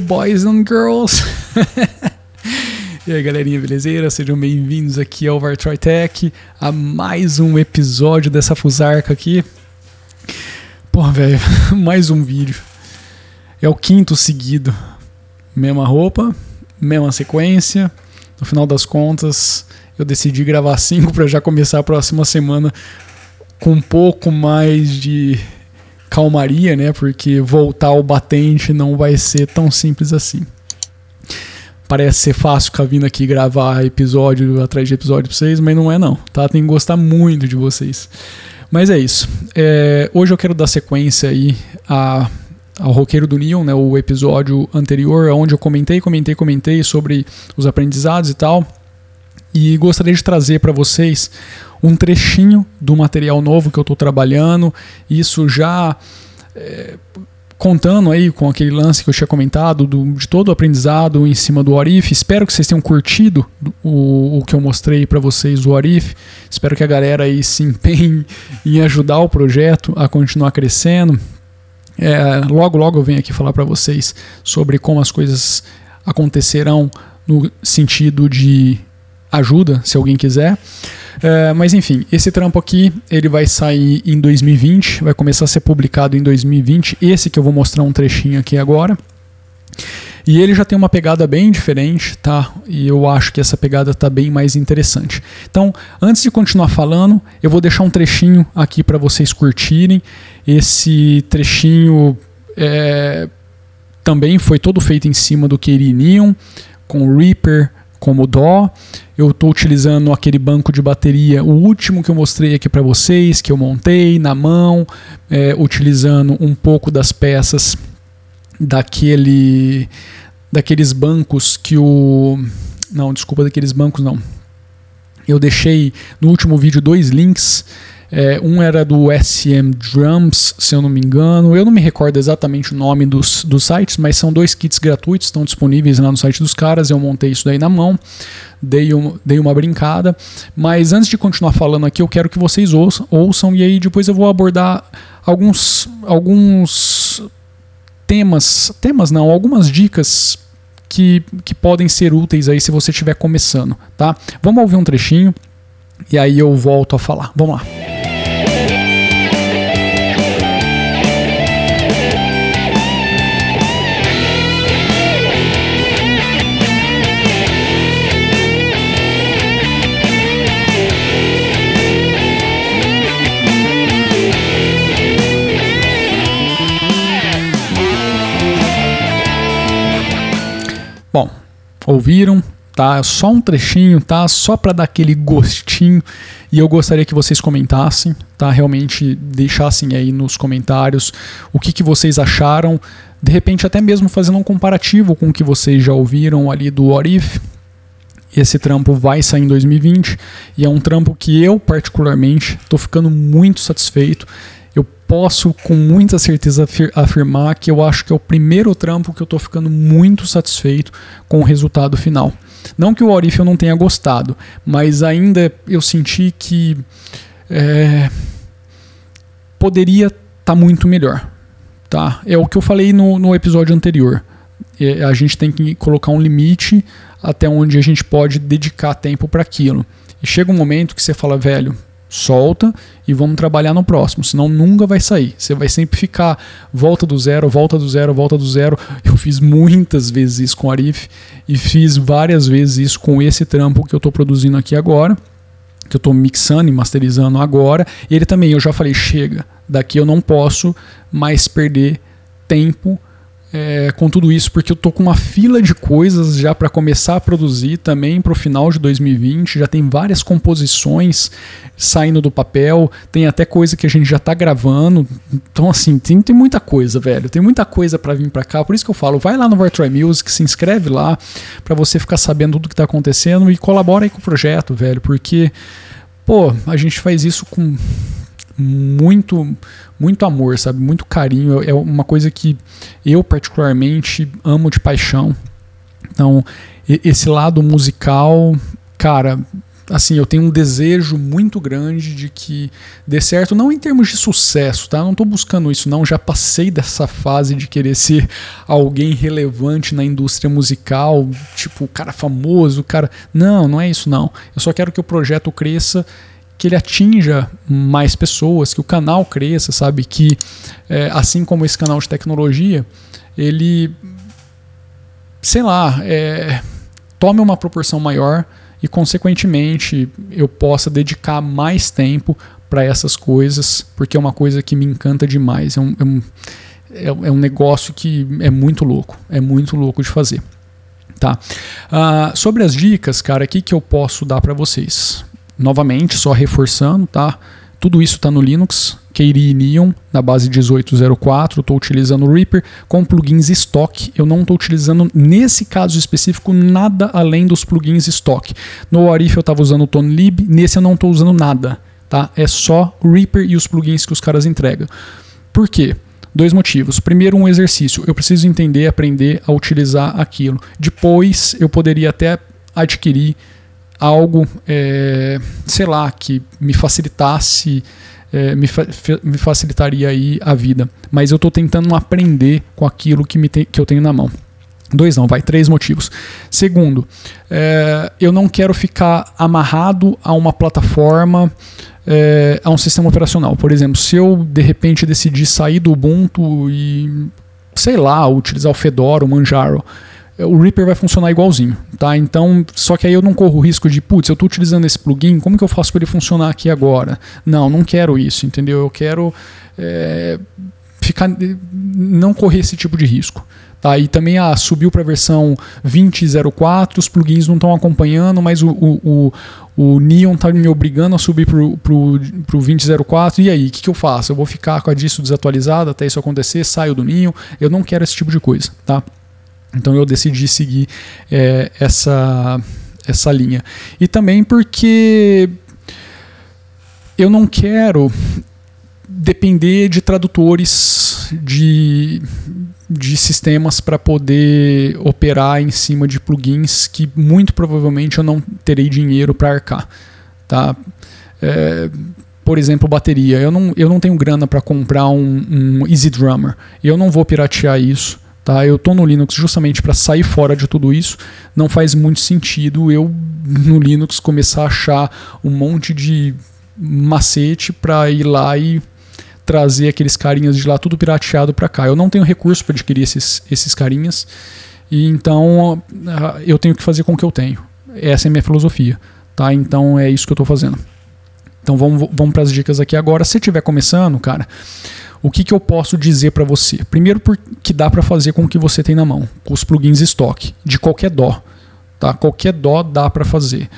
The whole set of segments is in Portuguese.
Boys and girls! e aí, galerinha, belezeira? Sejam bem-vindos aqui ao Vartroy Tech, a mais um episódio dessa fusarca aqui. Pô, velho, mais um vídeo. É o quinto seguido. Mesma roupa, mesma sequência. No final das contas, eu decidi gravar cinco para já começar a próxima semana com um pouco mais de calmaria, né? Porque voltar ao batente não vai ser tão simples assim. Parece ser fácil ficar vindo aqui gravar episódio atrás de episódio pra vocês, mas não é não, tá? Tem que gostar muito de vocês. Mas é isso. É, hoje eu quero dar sequência aí a, ao Roqueiro do Neon, né? O episódio anterior, onde eu comentei, comentei, comentei sobre os aprendizados e tal. E gostaria de trazer para vocês um trechinho do material novo que eu estou trabalhando. Isso já é, contando aí com aquele lance que eu tinha comentado do, de todo o aprendizado em cima do Orif. Espero que vocês tenham curtido o, o que eu mostrei para vocês do Orif. Espero que a galera aí se empenhe em ajudar o projeto a continuar crescendo. É, logo, logo eu venho aqui falar para vocês sobre como as coisas acontecerão no sentido de ajuda, se alguém quiser. É, mas enfim, esse trampo aqui ele vai sair em 2020, vai começar a ser publicado em 2020. Esse que eu vou mostrar um trechinho aqui agora. E ele já tem uma pegada bem diferente, tá? E eu acho que essa pegada tá bem mais interessante. Então, antes de continuar falando, eu vou deixar um trechinho aqui para vocês curtirem. Esse trechinho é, também foi todo feito em cima do Keri Neon, com Reaper como Dó. Eu estou utilizando aquele banco de bateria, o último que eu mostrei aqui para vocês, que eu montei na mão, é, utilizando um pouco das peças daquele, daqueles bancos que o, não, desculpa, daqueles bancos não. Eu deixei no último vídeo dois links é, um era do SM Drums, se eu não me engano. Eu não me recordo exatamente o nome dos, dos sites, mas são dois kits gratuitos, estão disponíveis lá no site dos caras. Eu montei isso daí na mão, dei, um, dei uma brincada. Mas antes de continuar falando aqui, eu quero que vocês ouçam, ouçam e aí depois eu vou abordar alguns, alguns temas, temas não, algumas dicas que, que podem ser úteis aí se você estiver começando, tá? Vamos ouvir um trechinho e aí eu volto a falar. Vamos lá. Bom, ouviram, tá? Só um trechinho, tá? Só para dar aquele gostinho. E eu gostaria que vocês comentassem, tá? Realmente deixassem aí nos comentários o que, que vocês acharam. De repente, até mesmo fazendo um comparativo com o que vocês já ouviram ali do What If. Esse trampo vai sair em 2020 e é um trampo que eu, particularmente, estou ficando muito satisfeito posso com muita certeza afirmar que eu acho que é o primeiro trampo que eu estou ficando muito satisfeito com o resultado final. Não que o Orif eu não tenha gostado, mas ainda eu senti que é, poderia estar tá muito melhor. Tá? É o que eu falei no, no episódio anterior. É, a gente tem que colocar um limite até onde a gente pode dedicar tempo para aquilo. E chega um momento que você fala, velho, solta e vamos trabalhar no próximo, senão nunca vai sair. Você vai sempre ficar volta do zero, volta do zero, volta do zero. Eu fiz muitas vezes isso com o Arif e fiz várias vezes isso com esse trampo que eu estou produzindo aqui agora, que eu estou mixando e masterizando agora. Ele também, eu já falei, chega, daqui eu não posso mais perder tempo é, com tudo isso, porque eu tô com uma fila de coisas já para começar a produzir também para o final de 2020. Já tem várias composições saindo do papel, tem até coisa que a gente já tá gravando. Então, assim, tem, tem muita coisa, velho. Tem muita coisa para vir para cá. Por isso que eu falo, vai lá no Virtual Music, se inscreve lá para você ficar sabendo tudo que tá acontecendo e colabora aí com o projeto, velho, porque, pô, a gente faz isso com muito muito amor, sabe? Muito carinho. É uma coisa que eu particularmente amo de paixão. Então, esse lado musical, cara, assim, eu tenho um desejo muito grande de que dê certo, não em termos de sucesso, tá? Não estou buscando isso, não. Já passei dessa fase de querer ser alguém relevante na indústria musical, tipo, cara famoso, cara. Não, não é isso, não. Eu só quero que o projeto cresça que ele atinja mais pessoas, que o canal cresça, sabe? Que é, assim como esse canal de tecnologia, ele, sei lá, é, tome uma proporção maior e, consequentemente, eu possa dedicar mais tempo para essas coisas, porque é uma coisa que me encanta demais. É um, é um, é, é um negócio que é muito louco, é muito louco de fazer. Tá? Uh, sobre as dicas, cara, o que, que eu posso dar para vocês? Novamente, só reforçando, tá? Tudo isso está no Linux, Keyri Neon na base 1804, estou utilizando o Reaper com plugins stock. Eu não estou utilizando nesse caso específico nada além dos plugins stock. No Arif eu estava usando o ToneLib, nesse eu não estou usando nada, tá? É só o Reaper e os plugins que os caras entregam. Por quê? Dois motivos. Primeiro, um exercício. Eu preciso entender, aprender a utilizar aquilo. Depois, eu poderia até adquirir algo, é, sei lá, que me facilitasse, é, me, fa me, facilitaria aí a vida. Mas eu estou tentando aprender com aquilo que, me que eu tenho na mão. Dois não, vai, três motivos. Segundo, é, eu não quero ficar amarrado a uma plataforma, é, a um sistema operacional. Por exemplo, se eu de repente decidir sair do Ubuntu e, sei lá, utilizar o Fedora, o Manjaro, o Reaper vai funcionar igualzinho, tá? Então, só que aí eu não corro o risco de, putz, eu estou utilizando esse plugin, como que eu faço para ele funcionar aqui agora? Não, não quero isso, entendeu? Eu quero é, ficar, não correr esse tipo de risco. Tá, e também ah, subiu para a versão 20.04, os plugins não estão acompanhando, mas o, o, o, o Neon está me obrigando a subir para o 20.04. E aí, o que, que eu faço? Eu vou ficar com a distro desatualizada até isso acontecer, saio do Neon. Eu não quero esse tipo de coisa. Tá? Então eu decidi seguir é, essa, essa linha. E também porque eu não quero depender de tradutores de, de sistemas para poder operar em cima de plugins que muito provavelmente eu não terei dinheiro para arcar. Tá? É, por exemplo, bateria. Eu não, eu não tenho grana para comprar um, um Easy Drummer. Eu não vou piratear isso. Tá? Eu estou no Linux justamente para sair fora de tudo isso. Não faz muito sentido eu no Linux começar a achar um monte de macete para ir lá e trazer aqueles carinhas de lá tudo pirateado para cá. Eu não tenho recurso para adquirir esses, esses carinhas e então ah, eu tenho que fazer com o que eu tenho. Essa é a minha filosofia, tá? Então é isso que eu estou fazendo. Então vamos, vamos para as dicas aqui agora. Se estiver começando, cara, o que, que eu posso dizer para você? Primeiro, porque dá para fazer com o que você tem na mão, com os plugins estoque, de qualquer dó. Tá? Qualquer dó dá para fazer.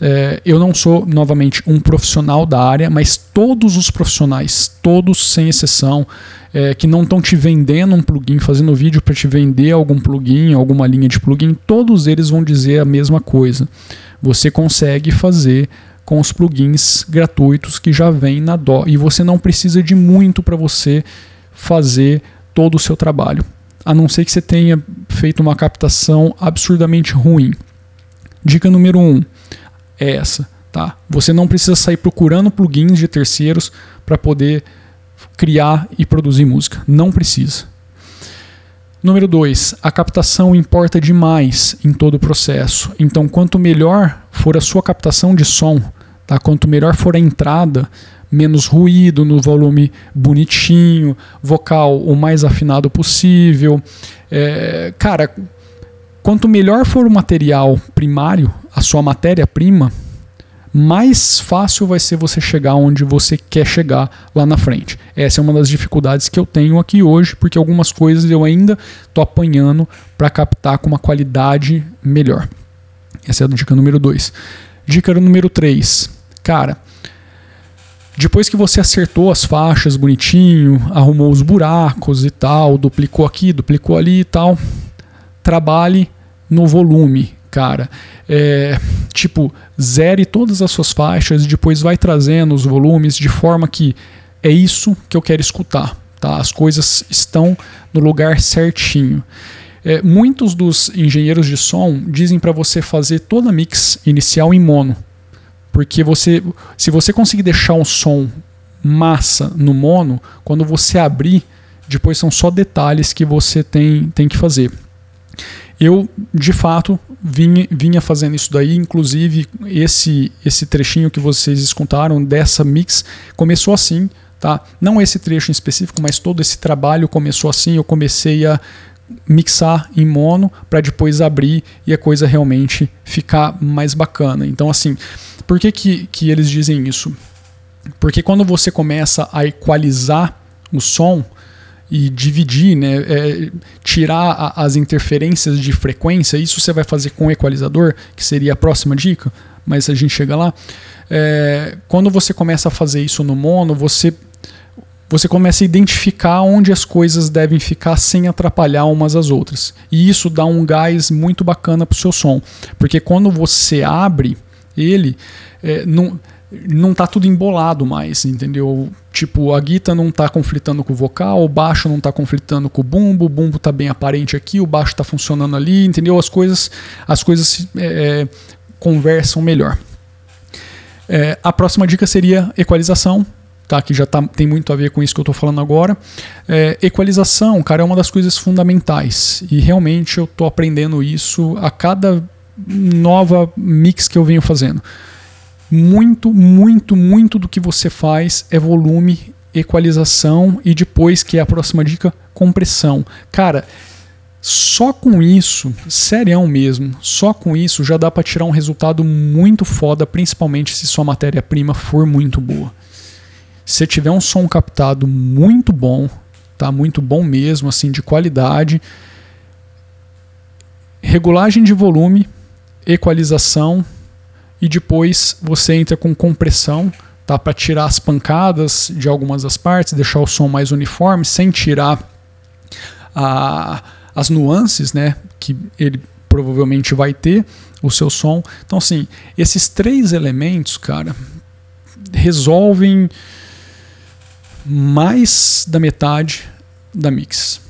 É, eu não sou, novamente, um profissional da área, mas todos os profissionais, todos sem exceção, é, que não estão te vendendo um plugin, fazendo vídeo para te vender algum plugin, alguma linha de plugin, todos eles vão dizer a mesma coisa. Você consegue fazer com os plugins gratuitos que já vem na DO e você não precisa de muito para você fazer todo o seu trabalho, a não ser que você tenha feito uma captação absurdamente ruim. Dica número 1 um é essa, tá? Você não precisa sair procurando plugins de terceiros para poder criar e produzir música, não precisa. Número 2, a captação importa demais em todo o processo. Então, quanto melhor for a sua captação de som, Tá? Quanto melhor for a entrada, menos ruído no volume bonitinho, vocal o mais afinado possível. É, cara, quanto melhor for o material primário, a sua matéria-prima, mais fácil vai ser você chegar onde você quer chegar lá na frente. Essa é uma das dificuldades que eu tenho aqui hoje, porque algumas coisas eu ainda estou apanhando para captar com uma qualidade melhor. Essa é a dica número 2. Dica número 3 Cara, depois que você acertou as faixas bonitinho, arrumou os buracos e tal, duplicou aqui, duplicou ali e tal, trabalhe no volume, cara. É, tipo, zere todas as suas faixas e depois vai trazendo os volumes de forma que é isso que eu quero escutar. Tá? As coisas estão no lugar certinho. É, muitos dos engenheiros de som dizem para você fazer toda a mix inicial em mono Porque você, se você conseguir deixar um som massa no mono, quando você abrir, depois são só detalhes que você tem, tem que fazer. Eu, de fato, vinha, vinha fazendo isso daí, inclusive esse, esse trechinho que vocês escutaram dessa mix começou assim, tá? Não esse trecho em específico, mas todo esse trabalho começou assim, eu comecei a mixar em mono para depois abrir e a coisa realmente ficar mais bacana. Então, assim, por que, que, que eles dizem isso? Porque quando você começa a equalizar o som e dividir, né, é, tirar a, as interferências de frequência, isso você vai fazer com o equalizador, que seria a próxima dica, mas a gente chega lá. É, quando você começa a fazer isso no mono, você você começa a identificar onde as coisas devem ficar sem atrapalhar umas às outras. E isso dá um gás muito bacana para o seu som. Porque quando você abre ele, é, não, não tá tudo embolado mais, entendeu? Tipo, a guitarra não tá conflitando com o vocal, o baixo não tá conflitando com o bumbo, o bumbo tá bem aparente aqui, o baixo tá funcionando ali, entendeu? As coisas, as coisas é, conversam melhor. É, a próxima dica seria equalização tá? que já tá, tem muito a ver com isso que eu estou falando agora. É, equalização, cara, é uma das coisas fundamentais e realmente eu estou aprendendo isso a cada nova mix que eu venho fazendo. Muito, muito, muito do que você faz é volume, equalização e depois, que é a próxima dica, compressão. Cara, só com isso, serião mesmo, só com isso já dá para tirar um resultado muito foda, principalmente se sua matéria-prima for muito boa. Se tiver um som captado muito bom, tá? Muito bom mesmo, assim, de qualidade. Regulagem de volume, equalização e depois você entra com compressão, tá? Para tirar as pancadas de algumas das partes, deixar o som mais uniforme, sem tirar a, as nuances, né? Que ele provavelmente vai ter o seu som. Então, assim, esses três elementos, cara, resolvem mais da metade da mix.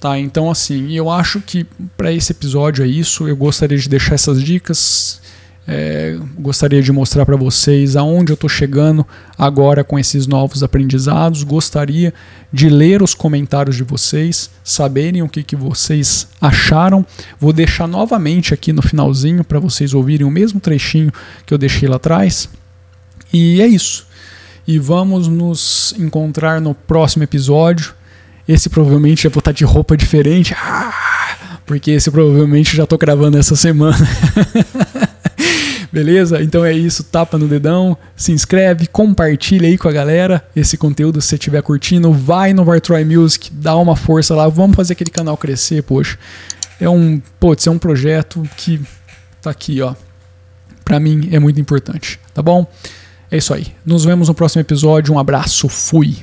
Tá? Então assim, eu acho que para esse episódio é isso. Eu gostaria de deixar essas dicas. É, gostaria de mostrar para vocês aonde eu estou chegando agora com esses novos aprendizados. Gostaria de ler os comentários de vocês, saberem o que, que vocês acharam. Vou deixar novamente aqui no finalzinho para vocês ouvirem o mesmo trechinho que eu deixei lá atrás. E é isso e vamos nos encontrar no próximo episódio. Esse provavelmente já vou estar de roupa diferente, ah, porque esse provavelmente já estou gravando essa semana. Beleza? Então é isso, tapa no dedão, se inscreve, compartilha aí com a galera esse conteúdo se você estiver curtindo, vai no Vartroy Music, dá uma força lá, vamos fazer aquele canal crescer, poxa. É um, putz, é um projeto que tá aqui, ó. Para mim é muito importante, tá bom? É isso aí. Nos vemos no próximo episódio. Um abraço. Fui.